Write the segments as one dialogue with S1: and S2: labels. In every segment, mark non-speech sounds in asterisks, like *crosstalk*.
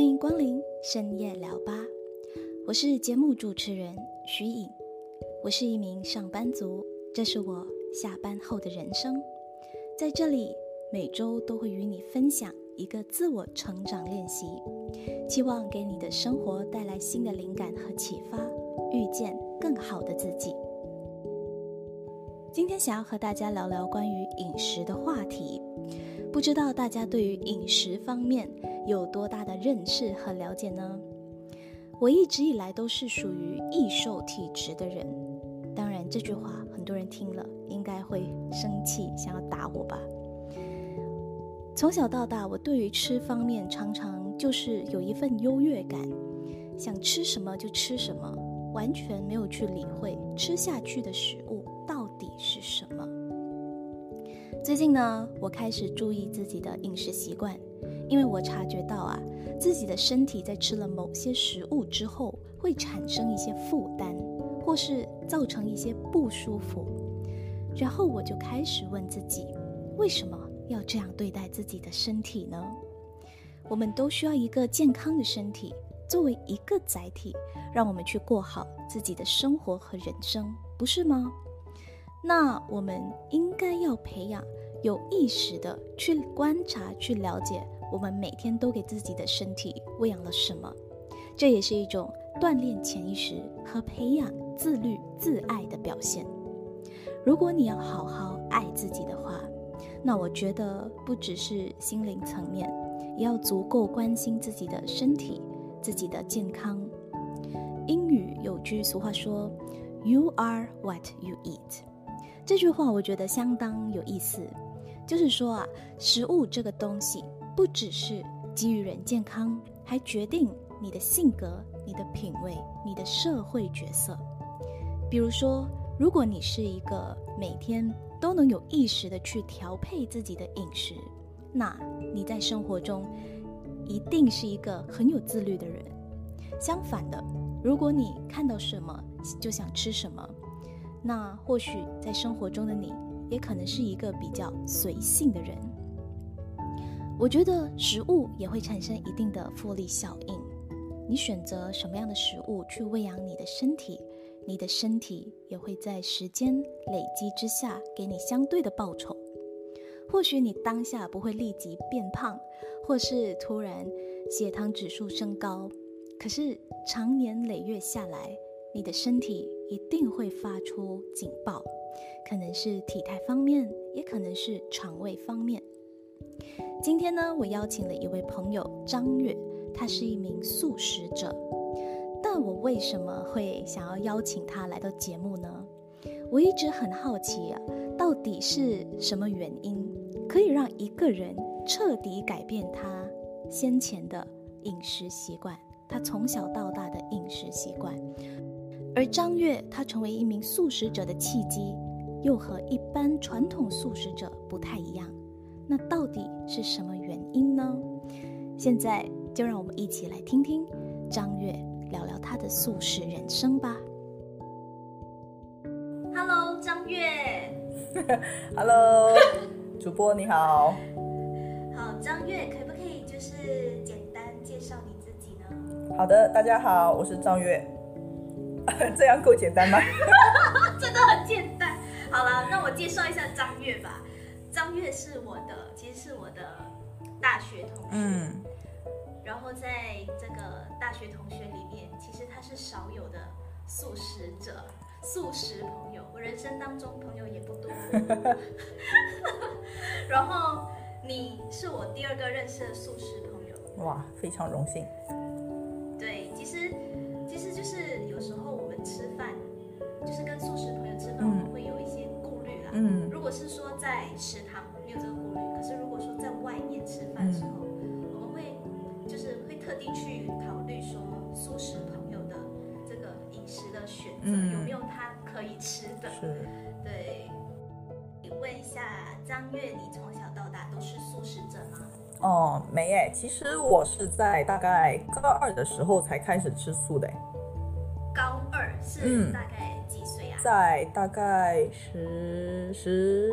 S1: 欢迎光临深夜聊吧，我是节目主持人徐颖，我是一名上班族，这是我下班后的人生，在这里每周都会与你分享一个自我成长练习，期望给你的生活带来新的灵感和启发，遇见更好的自己。今天想要和大家聊聊关于饮食的话题。不知道大家对于饮食方面有多大的认识和了解呢？我一直以来都是属于易瘦体质的人。当然，这句话很多人听了应该会生气，想要打我吧。从小到大，我对于吃方面常常就是有一份优越感，想吃什么就吃什么，完全没有去理会吃下去的食物到底是什么。最近呢，我开始注意自己的饮食习惯，因为我察觉到啊，自己的身体在吃了某些食物之后，会产生一些负担，或是造成一些不舒服。然后我就开始问自己，为什么要这样对待自己的身体呢？我们都需要一个健康的身体作为一个载体，让我们去过好自己的生活和人生，不是吗？那我们应该要培养有意识的去观察、去了解，我们每天都给自己的身体喂养了什么，这也是一种锻炼潜意识和培养自律自爱的表现。如果你要好好爱自己的话，那我觉得不只是心灵层面，也要足够关心自己的身体、自己的健康。英语有句俗话说：“You are what you eat。”这句话我觉得相当有意思，就是说啊，食物这个东西不只是给予人健康，还决定你的性格、你的品味、你的社会角色。比如说，如果你是一个每天都能有意识的去调配自己的饮食，那你在生活中一定是一个很有自律的人。相反的，如果你看到什么就想吃什么。那或许在生活中的你，也可能是一个比较随性的人。我觉得食物也会产生一定的复利效应。你选择什么样的食物去喂养你的身体，你的身体也会在时间累积之下给你相对的报酬。或许你当下不会立即变胖，或是突然血糖指数升高，可是长年累月下来，你的身体。一定会发出警报，可能是体态方面，也可能是肠胃方面。今天呢，我邀请了一位朋友张月，他是一名素食者。但我为什么会想要邀请他来到节目呢？我一直很好奇啊，到底是什么原因可以让一个人彻底改变他先前的饮食习惯，他从小到大的饮食习惯？而张悦他成为一名素食者的契机，又和一般传统素食者不太一样。那到底是什么原因呢？现在就让我们一起来听听张悦聊聊他的素食人生吧。Hello，张悦。*laughs*
S2: Hello，主播你好。
S1: 好，张悦，可不可以就是简单介绍你自己呢？
S2: 好的，大家好，我是张悦。*laughs* 这样够简单吗？*laughs*
S1: 真的很简单。好了，那我介绍一下张悦吧。张悦是我的，其实是我的大学同学。嗯。然后在这个大学同学里面，其实他是少有的素食者、素食朋友。我人生当中朋友也不多。*laughs* 然后你是我第二个认识的素食朋友。
S2: 哇，非常荣幸。
S1: 对，其实。就是有时候我们吃饭，就是跟素食朋友吃饭，我们会有一些顾虑啦。嗯，如果是说在食堂没有这个顾虑，可是如果说在外面吃饭的时候，我们会就是会特地去考虑说素食朋友的这个饮食的选择有没有他可以吃的。
S2: 是，
S1: 对。你问一下张月，你从小到吗？
S2: 哦，没诶，其实我是在大概高二的时候才开始吃素的。
S1: 高二是大概几岁啊？
S2: 在大概十十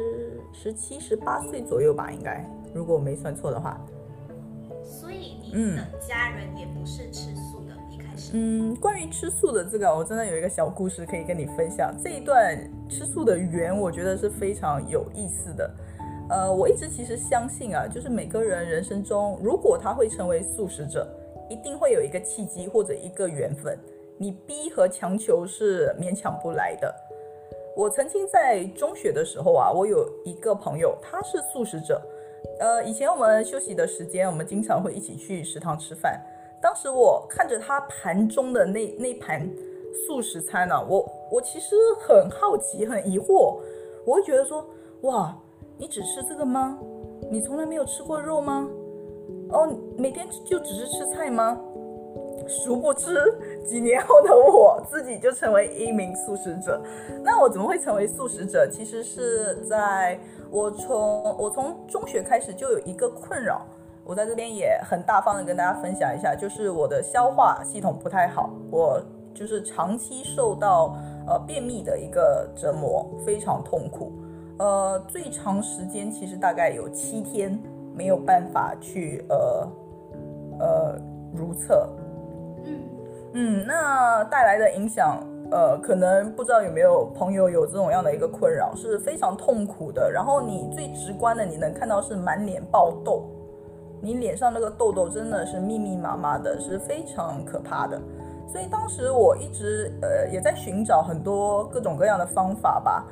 S2: 十七十八岁左右吧，应该，如果我没算错的话。
S1: 所以你的家人也不是吃素的，一开始。
S2: 嗯，关于吃素的这个，我真的有一个小故事可以跟你分享。这一段吃素的缘，我觉得是非常有意思的。呃，我一直其实相信啊，就是每个人人生中，如果他会成为素食者，一定会有一个契机或者一个缘分，你逼和强求是勉强不来的。我曾经在中学的时候啊，我有一个朋友，他是素食者。呃，以前我们休息的时间，我们经常会一起去食堂吃饭。当时我看着他盘中的那那盘素食餐呢，我我其实很好奇，很疑惑，我会觉得说，哇。你只吃这个吗？你从来没有吃过肉吗？哦，每天就只是吃菜吗？殊不知，几年后的我自己就成为一名素食者。那我怎么会成为素食者？其实是在我从我从中学开始就有一个困扰，我在这边也很大方的跟大家分享一下，就是我的消化系统不太好，我就是长期受到呃便秘的一个折磨，非常痛苦。呃，最长时间其实大概有七天没有办法去呃呃如厕，嗯嗯，那带来的影响，呃，可能不知道有没有朋友有这种样的一个困扰，是非常痛苦的。然后你最直观的，你能看到是满脸爆痘，你脸上那个痘痘真的是密密麻麻的，是非常可怕的。所以当时我一直呃也在寻找很多各种各样的方法吧。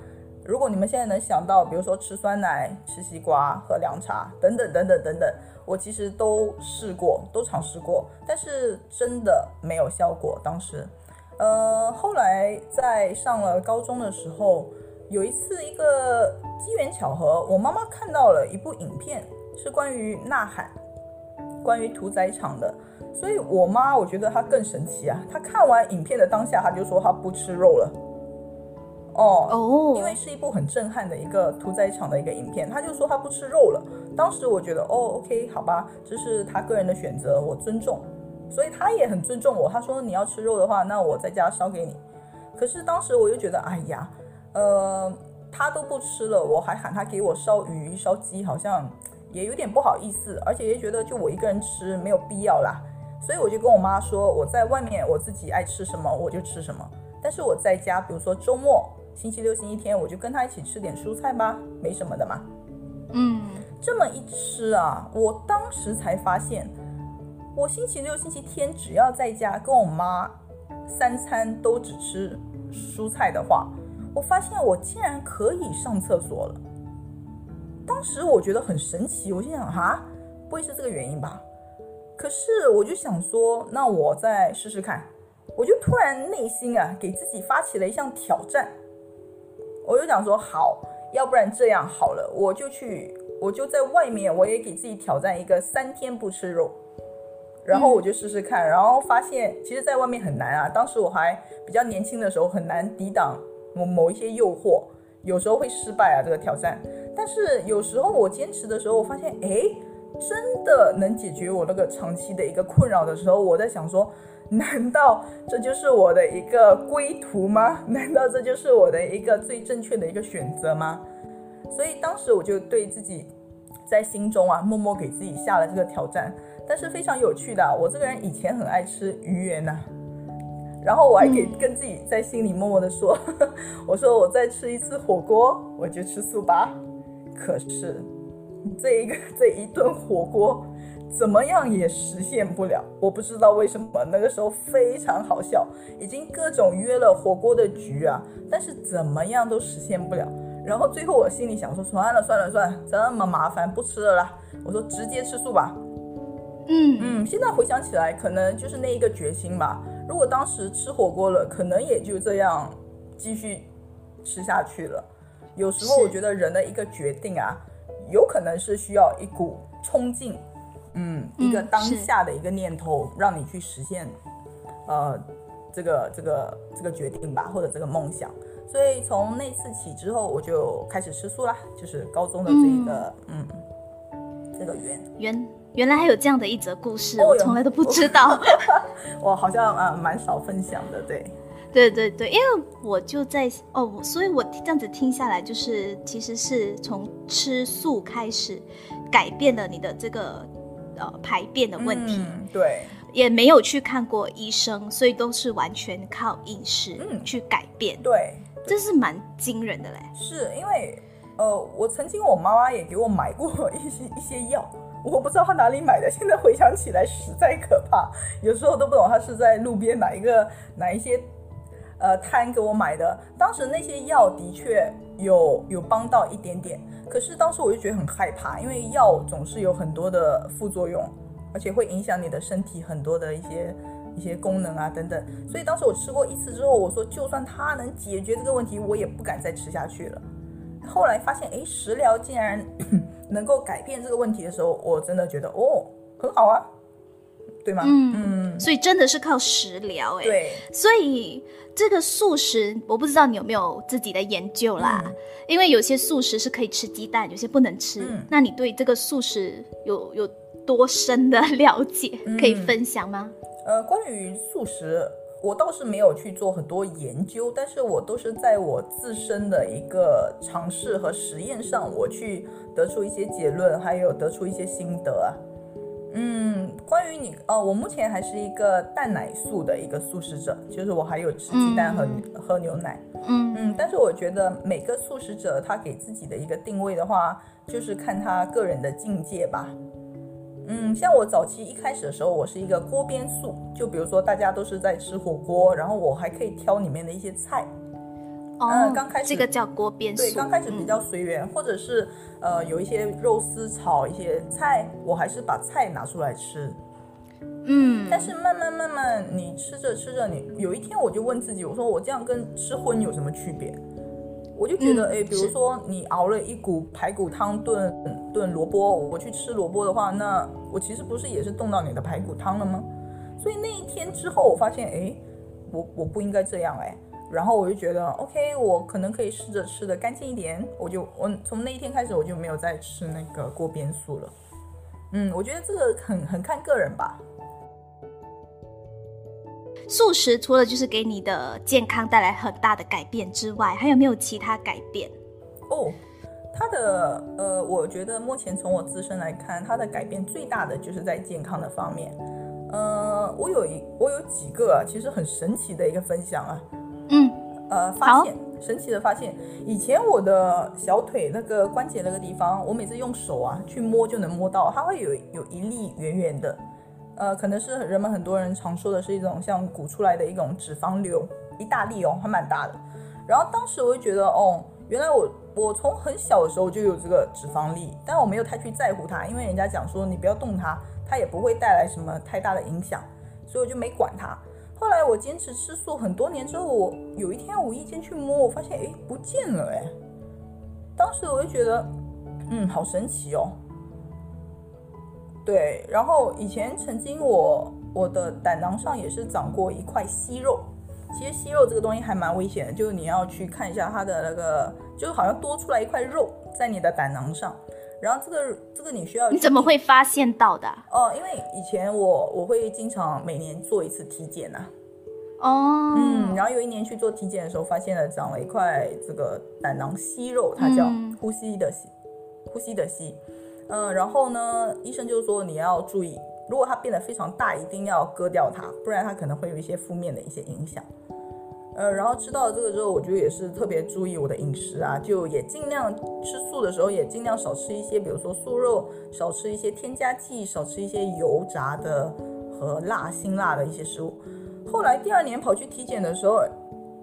S2: 如果你们现在能想到，比如说吃酸奶、吃西瓜、喝凉茶等等等等等等，我其实都试过，都尝试过，但是真的没有效果。当时，呃，后来在上了高中的时候，有一次一个机缘巧合，我妈妈看到了一部影片，是关于呐喊，关于屠宰场的，所以我妈我觉得她更神奇啊，她看完影片的当下，她就说她不吃肉了。哦哦，因为是一部很震撼的一个屠宰场的一个影片，他就说他不吃肉了。当时我觉得，哦，OK，好吧，这是他个人的选择，我尊重。所以他也很尊重我。他说你要吃肉的话，那我在家烧给你。可是当时我又觉得，哎呀，呃，他都不吃了，我还喊他给我烧鱼、烧鸡，好像也有点不好意思，而且也觉得就我一个人吃没有必要啦。所以我就跟我妈说，我在外面我自己爱吃什么我就吃什么，但是我在家，比如说周末。星期六、星期天，我就跟他一起吃点蔬菜吧，没什么的嘛。嗯，这么一吃啊，我当时才发现，我星期六、星期天只要在家跟我妈三餐都只吃蔬菜的话，我发现我竟然可以上厕所了。当时我觉得很神奇，我心想哈，不会是这个原因吧？可是我就想说，那我再试试看。我就突然内心啊，给自己发起了一项挑战。我就想说好，要不然这样好了，我就去，我就在外面，我也给自己挑战一个三天不吃肉，然后我就试试看，然后发现其实在外面很难啊。当时我还比较年轻的时候，很难抵挡某某一些诱惑，有时候会失败啊这个挑战。但是有时候我坚持的时候，我发现哎，真的能解决我那个长期的一个困扰的时候，我在想说。难道这就是我的一个归途吗？*laughs* 难道这就是我的一个最正确的一个选择吗？所以当时我就对自己在心中啊，默默给自己下了这个挑战。但是非常有趣的，我这个人以前很爱吃鱼圆呐，然后我还给跟自己在心里默默的说，*laughs* 我说我再吃一次火锅，我就吃素吧。可是这一个 *laughs* 这一顿火锅。怎么样也实现不了，我不知道为什么。那个时候非常好笑，已经各种约了火锅的局啊，但是怎么样都实现不了。然后最后我心里想说，算了算了算了，这么麻烦，不吃了啦。我说直接吃素吧。嗯嗯，现在回想起来，可能就是那一个决心吧。如果当时吃火锅了，可能也就这样继续吃下去了。有时候我觉得人的一个决定啊，有可能是需要一股冲劲。嗯，一个当下的一个念头，让你去实现，呃，这个这个这个决定吧，或者这个梦想。所以从那次起之后，我就开始吃素啦，就是高中的这一个，嗯，这个缘
S1: 缘原来还有这样的一则故事，我从来都不知道，*laughs*
S2: 我好像呃蛮少分享的，对，
S1: 对对对，因为我就在哦，所以我这样子听下来，就是其实是从吃素开始改变了你的这个。呃排便的问题，
S2: 嗯对，
S1: 也没有去看过医生，所以都是完全靠饮食
S2: 嗯
S1: 去改变，
S2: 对，
S1: 这是蛮惊人的嘞。
S2: 是因为呃，我曾经我妈妈也给我买过一些一些药，我不知道她哪里买的，现在回想起来实在可怕，有时候都不懂她是在路边哪一个哪一些呃摊给我买的。当时那些药的确有有帮到一点点，可是当时我就觉得很害怕，因为药总是有很多的副作用，而且会影响你的身体很多的一些。一些功能啊等等，所以当时我吃过一次之后，我说就算它能解决这个问题，我也不敢再吃下去了。后来发现，哎，食疗竟然 *coughs* 能够改变这个问题的时候，我真的觉得哦，很好啊，对吗？
S1: 嗯所以真的是靠食疗哎。
S2: 对，
S1: 所以这个素食，我不知道你有没有自己的研究啦。
S2: 嗯
S1: 因为有些素食是可以吃鸡蛋，有些不能吃。
S2: 嗯
S1: 那你对这个素食有有多深的了解，
S2: 嗯
S1: 可以分享吗？
S2: 呃，关于素食，我倒是没有去做很多研究，但是我都是在我自身的一个尝试和实验上，我去得出一些结论，还有得出一些心得啊。嗯，关于你，呃，我目前还是一个蛋奶素的一个素食者，就是我还有吃鸡蛋和、喝牛奶。
S1: 嗯
S2: 嗯，但是我觉得每个素食者他给自己的一个定位的话，就是看他个人的境界吧。嗯，像我早期一开始的时候，我是一个锅边素，就比如说大家都是在吃火锅，然后我还可以挑里面的一些菜，
S1: 哦，
S2: 嗯刚开始
S1: 这个叫锅边素。
S2: 对，刚开始比较随缘，或者是呃有一些肉丝炒一些菜，我还是把菜拿出来吃。
S1: 嗯，
S2: 但是慢慢慢慢，你吃着吃着，你有一天我就问自己，我说我这样跟吃荤有什么区别？我就觉得，
S1: 嗯
S2: 哎、比如说你熬了一股排骨汤炖炖萝卜，我去吃萝卜的话，那我其实不是也是动到你的排骨汤了吗？所以那一天之后，我发现，哎，我我不应该这样，哎，然后我就觉得，OK，我可能可以试着吃的干净一点，我就我从那一天开始，我就没有再吃那个锅边素了。嗯，我觉得这个很很看个人吧。
S1: 素食除了就是给你的健康带来很大的改变之外，还有没有其他改变？
S2: 哦，它的呃，我觉得目前从我自身来看，它的改变最大的就是在健康的方面。呃，我有一我有几个啊其实很神奇的一个分享啊，
S1: 嗯
S2: 呃，发现神奇的发现，以前我的小腿那个关节那个地方，我每次用手啊去摸就能摸到，它会有有一粒圆圆的，呃，可能是人们很多人常说的是一种像鼓出来的一种脂肪瘤，一大粒哦，还蛮大的。然后当时我就觉得，哦，原来我我从很小的时候就有这个脂肪粒，但我没有太去在乎它，因为人家讲说你不要动它，它也不会带来什么太大的影响，所以我就没管它。后来我坚持吃素很多年之后，我有一天无意间去摸，我发现哎不见了哎。当时我就觉得，嗯，好神奇哦。对，然后以前曾经我我的胆囊上也是长过一块息肉，其实息肉这个东西还蛮危险的，就是你要去看一下它的那个，就好像多出来一块肉在你的胆囊上，然后这个这个你需要
S1: 你怎么会发现到的啊、
S2: 哦？因为以前我我会经常每年做一次体检呐、
S1: 哦，
S2: 嗯，然后有一年去做体检的时候，发现了长了一块这个胆囊息肉，它叫
S1: 嗯
S2: 呼吸的息，呼吸的息。嗯，然后呢，医生就说你要注意，如果它变得非常大，一定要割掉它，不然它可能会有一些负面的一些影响。呃，然后吃到了这个之后，我就也是特别注意我的饮食啊，就也尽量吃素的时候也尽量少吃一些，比如说素肉，少吃一些添加剂，少吃一些油炸的和辣辛辣的一些食物。后来第二年跑去体检的时候，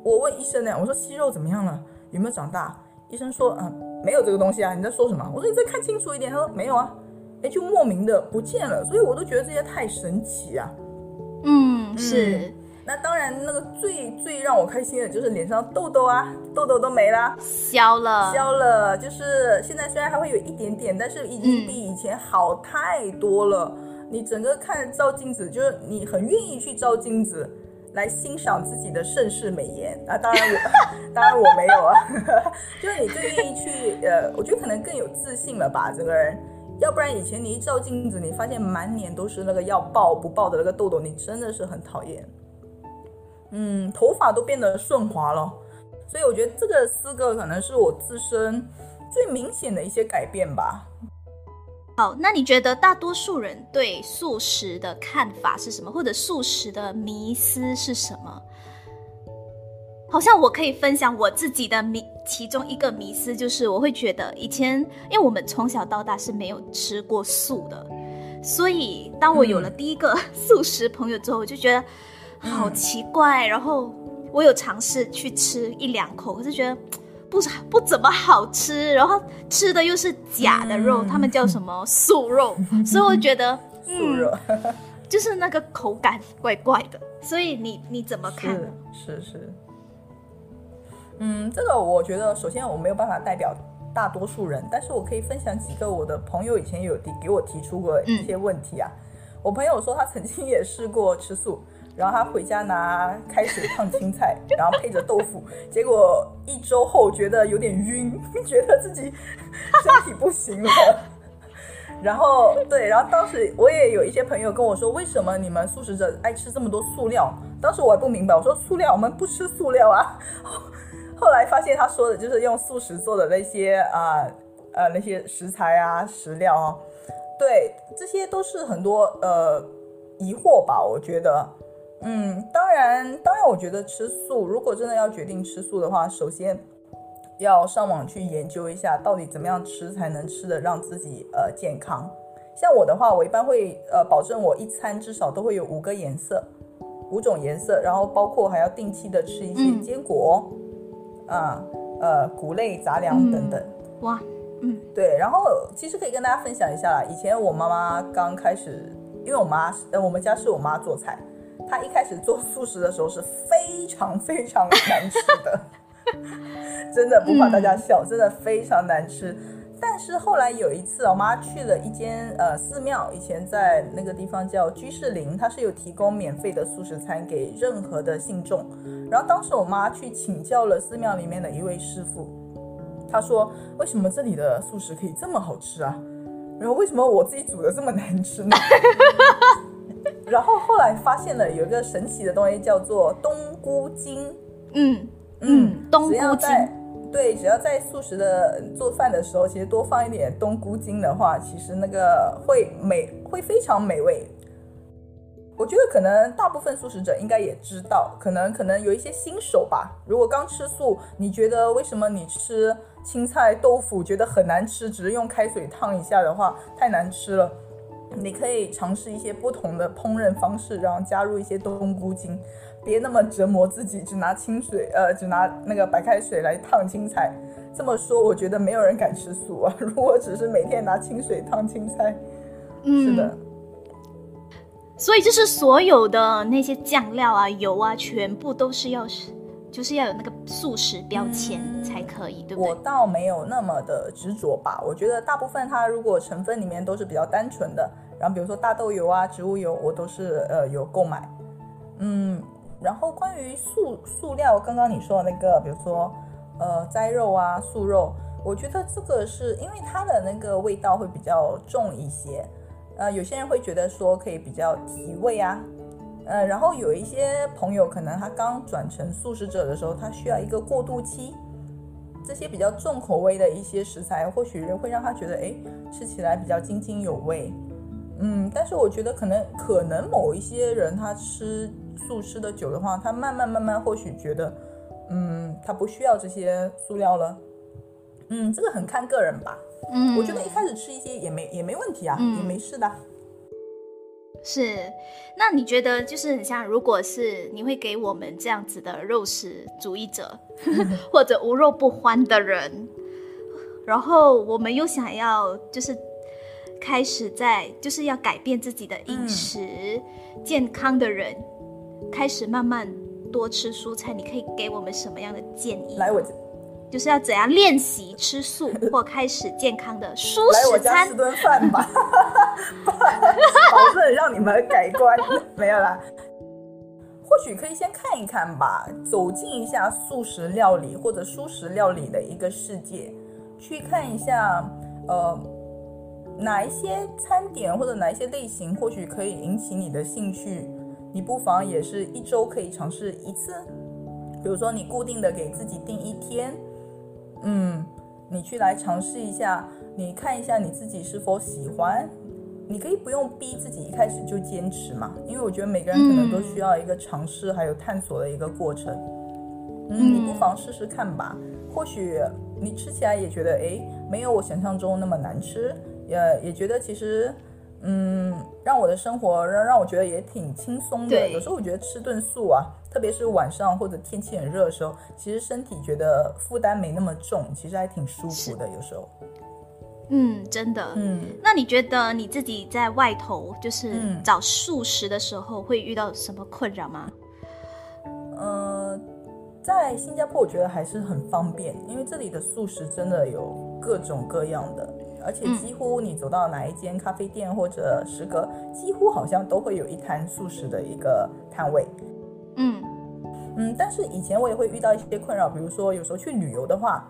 S2: 我问医生呢，我说息肉怎么样了？有没有长大？医生说，嗯，没有这个东西啊。你在说什么？我说你再看清楚一点。他说没有啊，哎，就莫名的不见了。所以我都觉得这些太神奇啊。
S1: 嗯，是
S2: 那当然，那个最最让我开心的就是脸上痘痘啊，痘痘都没啦，
S1: 消了，
S2: 消了。就是现在虽然还会有一点点，但是已经比以前好太多了。你整个看照镜子，就是你很愿意去照镜子。来欣赏自己的盛世美颜啊！当然我，*laughs* 当然我没有啊，*laughs* 就是你更愿意去呃，我觉得可能更有自信了吧，整个人。要不然以前你一照镜子，你发现满脸都是那个要爆不爆的那个痘痘，你真的是很讨厌。嗯，头发都变得顺滑了，所以我觉得这个四个可能是我自身最明显的一些改变吧。
S1: 好，那你觉得大多数人对素食的看法是什么，或者素食的迷思是什么？好像我可以分享我自己的迷，其中一个迷思就是我会觉得以前，因为我们从小到大是没有吃过素的，所以当我有了第一个 *laughs* 素食朋友之后，我就觉得好奇怪。然后我有尝试去吃一两口，可是觉得。不不怎么好吃，然后吃的又是假的肉，他们叫什么素肉，*laughs* 所以我觉得 *laughs*
S2: 素肉 *laughs*
S1: 就是那个口感怪怪的。所以你你怎么看？
S2: 是是，嗯，这个我觉得首先我没有办法代表大多数人，但是我可以分享几个我的朋友以前有提给我提出过一些问题啊。我朋友说他曾经也试过吃素。然后他回家拿开水烫青菜，*laughs* 然后配着豆腐，结果一周后觉得有点晕，*laughs* 觉得自己身体不行了。然后对，然后当时我也有一些朋友跟我说，为什么你们素食者爱吃这么多塑料？当时我还不明白，我说塑料我们不吃塑料啊。*laughs* 后来发现他说的就是用素食做的那些啊呃那些食材啊食料啊，对，这些都是很多呃疑惑吧，我觉得。嗯，当然，当然，我觉得吃素，如果真的要决定吃素的话，首先要上网去研究一下，到底怎么样吃才能吃的让自己呃健康。像我的话，我一般会呃保证我一餐至少都会有五个颜色，五种颜色，然后包括还要定期的吃一些坚果，啊呃谷类杂粮等等。
S1: 哇，嗯，
S2: 对，然后其实可以跟大家分享一下啦，以前我妈妈刚开始，因为我妈呃我们家是我妈做菜。他一开始做素食的时候是非常非常难吃的，真的不怕大家笑，真的非常难吃。但是后来有一次，我妈去了一间呃寺庙，以前在那个地方叫居士林，它是有提供免费的素食餐给任何的信众。然后当时我妈去请教了寺庙里面的一位师傅，他说：“为什么这里的素食可以这么好吃啊？然后为什么我自己煮的这么难吃呢？”然后后来发现了有一个神奇的东西，叫做冬菇精。
S1: 嗯嗯，冬菇精。
S2: 对，只要在素食的做饭的时候，其实多放一点冬菇精的话，其实那个会美，会非常美味。我觉得可能大部分素食者应该也知道，可能可能有一些新手吧。如果刚吃素，你觉得为什么你吃青菜豆腐觉得很难吃，只是用开水烫一下的话太难吃了？你可以尝试一些不同的烹饪方式，然后加入一些冬菇精，别那么折磨自己，只拿清水，呃，只拿那个白开水来烫青菜。这么说，我觉得没有人敢吃素啊。*laughs* 如果只是每天拿清水烫青菜，嗯，是的。
S1: 所以就是所有的那些酱料啊、油啊，全部都是要是。就是要有那个素食标签才可以，对不对？
S2: 我倒没有那么的执着吧。我觉得大部分它如果成分里面都是比较单纯的，然后比如说大豆油啊、植物油，我都是呃有购买。嗯，然后关于素塑料，刚刚你说的那个，比如说呃斋肉啊、素肉，我觉得这个是因为它的那个味道会比较重一些，呃，有些人会觉得说可以比较提味啊。呃，然后有一些朋友可能他刚转成素食者的时候，他需要一个过渡期。这些比较重口味的一些食材，或许会让他觉得，哎，吃起来比较津津有味。嗯，但是我觉得可能可能某一些人他吃素吃的久的话，他慢慢慢慢或许觉得，嗯，他不需要这些塑料了。嗯，这个很看个人吧。嗯，我觉得一开始吃一些也没也没问题啊，也没事的。
S1: 是，那你觉得就是很像，如果是你会给我们这样子的肉食主义者，*laughs* 或者无肉不欢的人，然后我们又想要就是开始在就是要改变自己的饮食，健康的人开始慢慢多吃蔬菜，你可以给我们什么样的建议？
S2: 来，我。
S1: 就是要怎样练习吃素或开始健康的素食餐？
S2: 来我家吃顿饭吧，*laughs* 保证让你们改观。没有啦，或许可以先看一看吧，走进一下素食料理或者素食料理的一个世界，去看一下，呃，哪一些餐点或者哪一些类型或许可以引起你的兴趣，你不妨也是一周可以尝试一次，比如说你固定的给自己定一天。嗯，你去来尝试一下，你看一下你自己是否喜欢。你可以不用逼自己一开始就坚持嘛，因为我觉得每个人可能都需要一个尝试还有探索的一个过程。嗯，你不妨试试看吧，或许你吃起来也觉得哎，没有我想象中那么难吃，也也觉得其实。嗯，让我的生活让让我觉得也挺轻松的。有时候我觉得吃顿素啊，特别是晚上或者天气很热的时候，其实身体觉得负担没那么重，其实还挺舒服的。有时候，
S1: 嗯，真的，嗯。那你觉得你自己在外头就是找素食的时候会遇到什么困扰吗？
S2: 呃，在新加坡我觉得还是很方便，因为这里的素食真的有各种各样的。而且几乎你走到哪一间咖啡店或者食阁，几乎好像都会有一摊素食的一个摊位。嗯嗯，但是以前我也会遇到一些困扰，比如说有时候去旅游的话，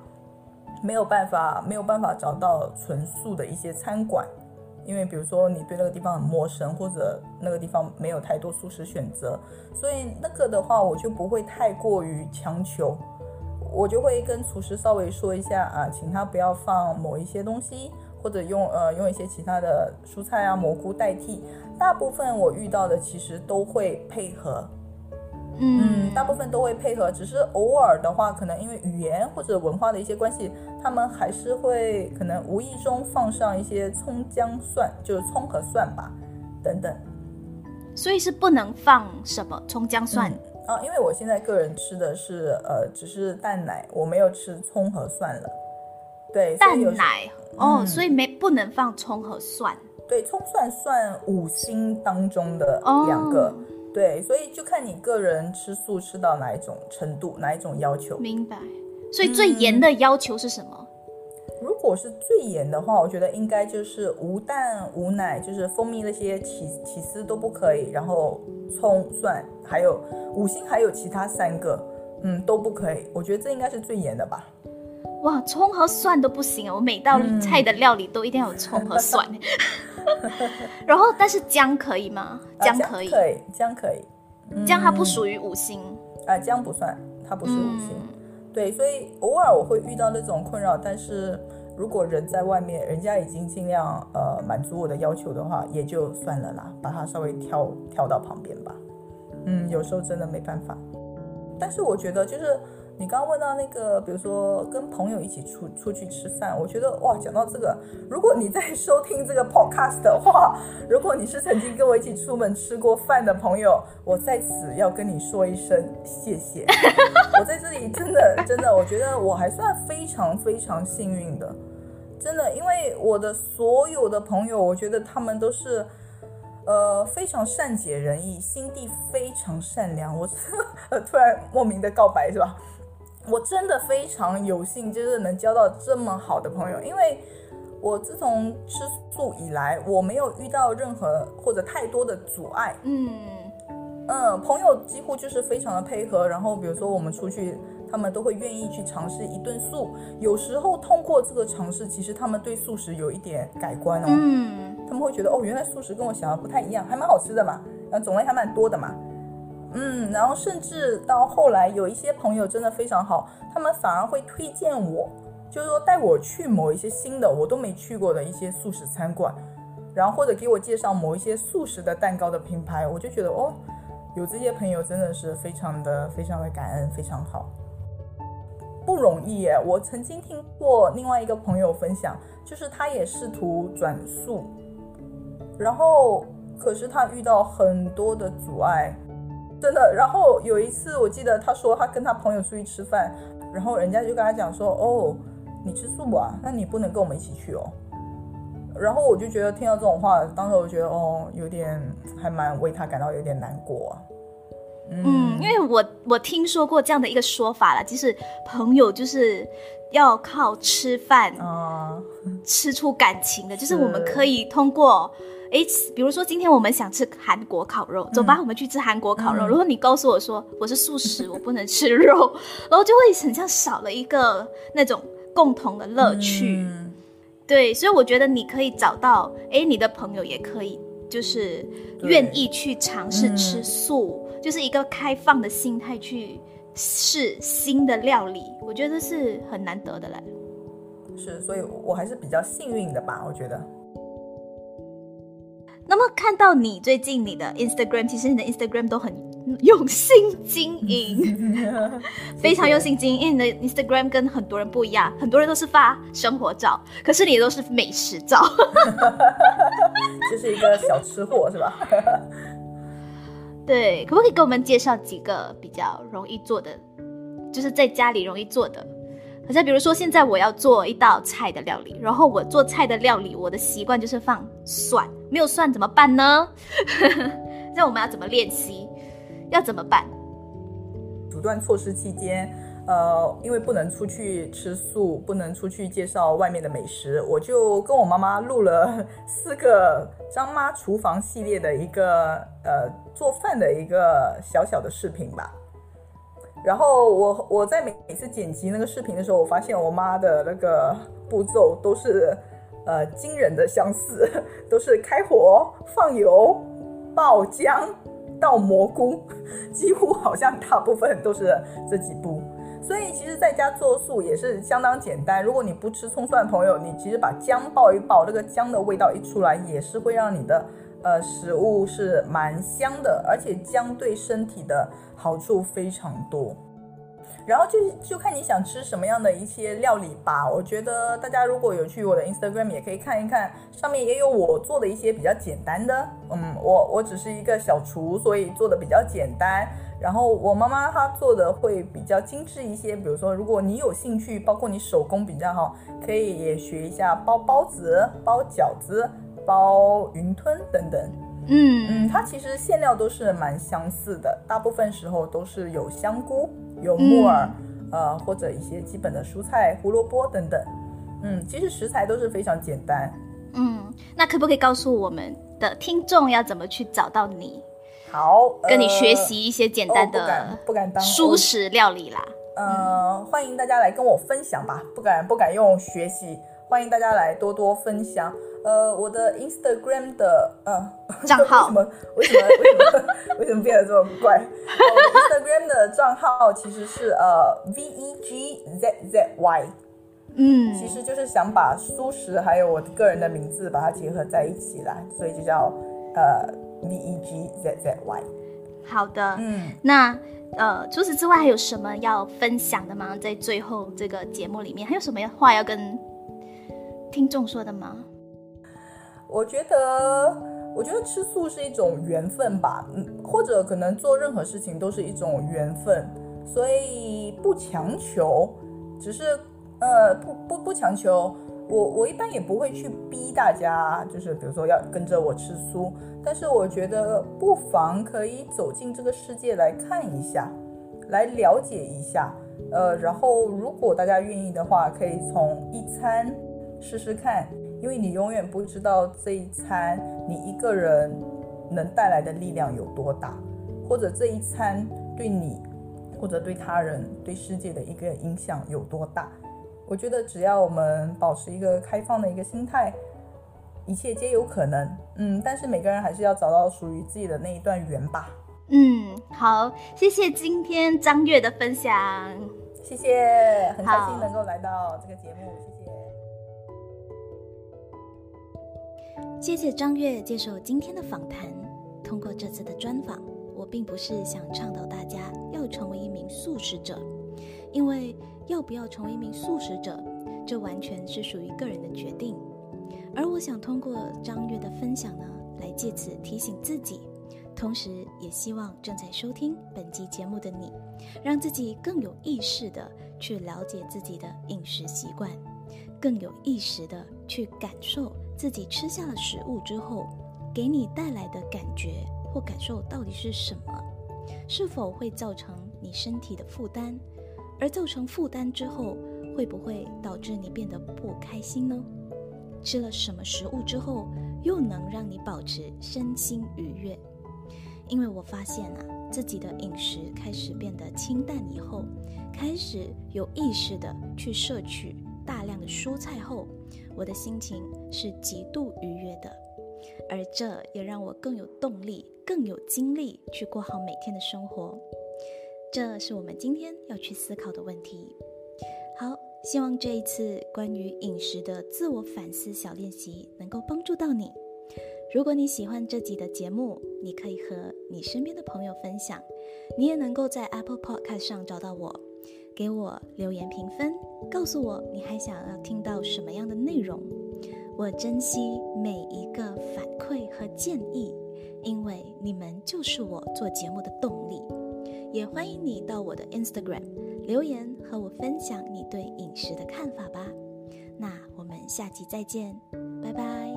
S2: 没有办法没有办法找到纯素的一些餐馆，因为比如说你对那个地方很陌生，或者那个地方没有太多素食选择，所以那个的话我就不会太过于强求。我就会跟厨师稍微说一下啊，请他不要放某一些东西，或者用呃用一些其他的蔬菜啊蘑菇代替。大部分我遇到的其实都会配合，嗯，大部分都会配合，只是偶尔的话，可能因为语言或者文化的一些关系，他们还是会可能无意中放上一些葱姜蒜，就是葱和蒜吧，等等。
S1: 所以是不能放什么葱姜蒜。
S2: 啊，因为我现在个人吃的是呃，只是蛋奶，我没有吃葱和蒜了。对，
S1: 蛋奶哦，所以没不能放葱和蒜。
S2: 对，葱蒜算五星当中的两个。对，所以就看你个人吃素吃到哪一种程度，哪一种要求。
S1: 明白。所以最严的要求是什么？
S2: 如果是最严的话，我觉得应该就是无蛋无奶，就是蜂蜜那些起起司都不可以，然后葱蒜还有五星还有其他三个，嗯都不可以。我觉得这应该是最严的吧。
S1: 哇，葱和蒜都不行啊！我每道菜的料理都一定要有葱和蒜。*laughs* 然后，但是姜可以吗？
S2: 姜
S1: 可以，
S2: 可以，姜可以。
S1: 姜它不属于五星
S2: 啊，姜不算，它不是五星。对，所以偶尔我会遇到那种困扰，但是如果人在外面，人家已经尽量呃满足我的要求的话，也就算了啦，把它稍微挑挑到旁边吧。嗯，有时候真的没办法，但是我觉得就是。你刚问到那个，比如说跟朋友一起出出去吃饭，我觉得哇，讲到这个，如果你在收听这个 podcast 的话，如果你是曾经跟我一起出门吃过饭的朋友，我在此要跟你说一声谢谢。*laughs* 我在这里真的真的，我觉得我还算非常非常幸运的，真的，因为我的所有的朋友，我觉得他们都是呃非常善解人意，心地非常善良。我 *laughs* 突然莫名的告白是吧？我真的非常有幸，就是能交到这么好的朋友。因为我自从吃素以来，我没有遇到任何或者太多的阻碍。嗯嗯，朋友几乎就是非常的配合。然后比如说我们出去，他们都会愿意去尝试一顿素。有时候通过这个尝试，其实他们对素食有一点改观哦。嗯，他们会觉得哦，原来素食跟我想的不太一样，还蛮好吃的嘛，然后种类还蛮多的嘛。嗯，然后甚至到后来，有一些朋友真的非常好，他们反而会推荐我，就是说带我去某一些新的我都没去过的一些素食餐馆，然后或者给我介绍某一些素食的蛋糕的品牌，我就觉得哦，有这些朋友真的是非常的非常的感恩，非常好，不容易耶。我曾经听过另外一个朋友分享，就是他也试图转素，然后可是他遇到很多的阻碍。真的，然后有一次，我记得他说他跟他朋友出去吃饭，然后人家就跟他讲说：“哦，你吃素啊？那你不能跟我们一起去哦。”然后我就觉得听到这种话，当时我觉得哦，有点还蛮为他感到有点难过。
S1: 嗯，因为我我听说过这样的一个说法了，就是朋友就是要靠吃饭啊吃出感情的，就是我们可以通过。哎，比如说今天我们想吃韩国烤肉，走吧，我们去吃韩国烤肉。如果你告诉我说我是素食，我不能吃肉，*laughs* 然后就会很像少了一个那种共同的乐趣。对，所以我觉得你可以找到，哎，你的朋友也可以，就是愿意去尝试吃素，就是一个开放的心态去试新的料理。我觉得是很难得的嘞。
S2: 是，所以我还是比较幸运的吧，我觉得。
S1: 那么看到你最近你的 Instagram，其实你的 Instagram 都很用心经营，*laughs* 非常用心经营。因为你的 Instagram 跟很多人不一样，很多人都是发生活照，可是你都是美食照，*laughs*
S2: 这是一个小吃货，是吧？*laughs*
S1: 对，可不可以给我们介绍几个比较容易做的，就是在家里容易做的？好像比如说，现在我要做一道菜的料理，然后我做菜的料理，我的习惯就是放蒜，没有蒜怎么办呢？*laughs* 那我们要怎么练习？要怎么办？
S2: 阻断措施期间，呃，因为不能出去吃素，不能出去介绍外面的美食，我就跟我妈妈录了四个张妈厨房系列的一个呃做饭的一个小小的视频吧。然后我我在每每次剪辑那个视频的时候，我发现我妈的那个步骤都是呃惊人的相似，*laughs* 都是开火放油爆姜倒蘑菇，*laughs* 几乎好像大部分都是这几步。所以其实在家做素也是相当简单。如果你不吃葱蒜的朋友，你其实把姜爆一爆，那个姜的味道一出来，也是会让你的呃食物是蛮香的，而且姜对身体的。好处非常多，然后就就看你想吃什么样的一些料理吧。我觉得大家如果有去我的 Instagram，也可以看一看，上面也有我做的一些比较简单的。嗯，我我只是一个小厨，所以做的比较简单。然后我妈妈她做的会比较精致一些。比如说，如果你有兴趣，包括你手工比较好，可以也学一下包包子、包饺子、包云吞等等。嗯嗯，它其实馅料都是蛮相似的，大部分时候都是有香菇、有木耳，呃，或者一些基本的蔬菜，胡萝卜等等。嗯，其实食材都是非常简单。
S1: 嗯，那可不可以告诉我们的听众要怎么去找到你？
S2: 好，
S1: 跟你学习一些简单的，
S2: 不敢不敢当
S1: 熟食料理啦。
S2: 嗯，欢迎大家来跟我分享吧，不敢不敢用学习，欢迎大家来多多分享。呃，我的 Instagram 的呃
S1: 账号 *laughs*
S2: 为什么为什么为什么 *laughs* 为什么变得这么怪？*laughs* Instagram 的账号其实是呃 V E G Z Z Y，嗯，其实就是想把素食还有我个人的名字把它结合在一起啦，所以就叫呃 V E G Z Z Y。
S1: 好的，嗯，那呃除此之外还有什么要分享的吗？在最后这个节目里面还有什么话要跟听众说的吗？
S2: 我觉得，我觉得吃素是一种缘分吧，嗯，或者可能做任何事情都是一种缘分，所以不强求，只是呃不不不强求。我我一般也不会去逼大家，就是比如说要跟着我吃素，但是我觉得不妨可以走进这个世界来看一下，来了解一下，呃，然后如果大家愿意的话，可以从一餐试试看。因为你永远不知道这一餐你一个人能带来的力量有多大，或者这一餐对你或者对他人、对世界的一个影响有多大。我觉得只要我们保持一个开放的一个心态，一切皆有可能。嗯，但是每个人还是要找到属于自己的那一段缘吧。
S1: 嗯，好，谢谢今天张月的分享，
S2: 谢谢，很开心能够来到这个节目。
S1: 谢谢谢谢张月接受今天的访谈。通过这次的专访，我并不是想倡导大家要成为一名素食者，因为要不要成为一名素食者，这完全是属于个人的决定。而我想通过张月的分享呢，来借此提醒自己，同时也希望正在收听本期节目的你，让自己更有意识的去了解自己的饮食习惯，更有意识的去感受。自己吃下了食物之后，给你带来的感觉或感受到底是什么？是否会造成你身体的负担？而造成负担之后，会不会导致你变得不开心呢？吃了什么食物之后，又能让你保持身心愉悦？因为我发现啊，自己的饮食开始变得清淡以后，开始有意识的去摄取大量的蔬菜后。我的心情是极度愉悦的，而这也让我更有动力、更有精力去过好每天的生活。这是我们今天要去思考的问题。好，希望这一次关于饮食的自我反思小练习能够帮助到你。如果你喜欢这集的节目，你可以和你身边的朋友分享。你也能够在 Apple Podcast 上找到我，给我留言评分，告诉我你还想要听到什么样的内容。我珍惜每一个反馈和建议，因为你们就是我做节目的动力。也欢迎你到我的 Instagram 留言和我分享你对饮食的看法吧。那我们下期再见，拜拜。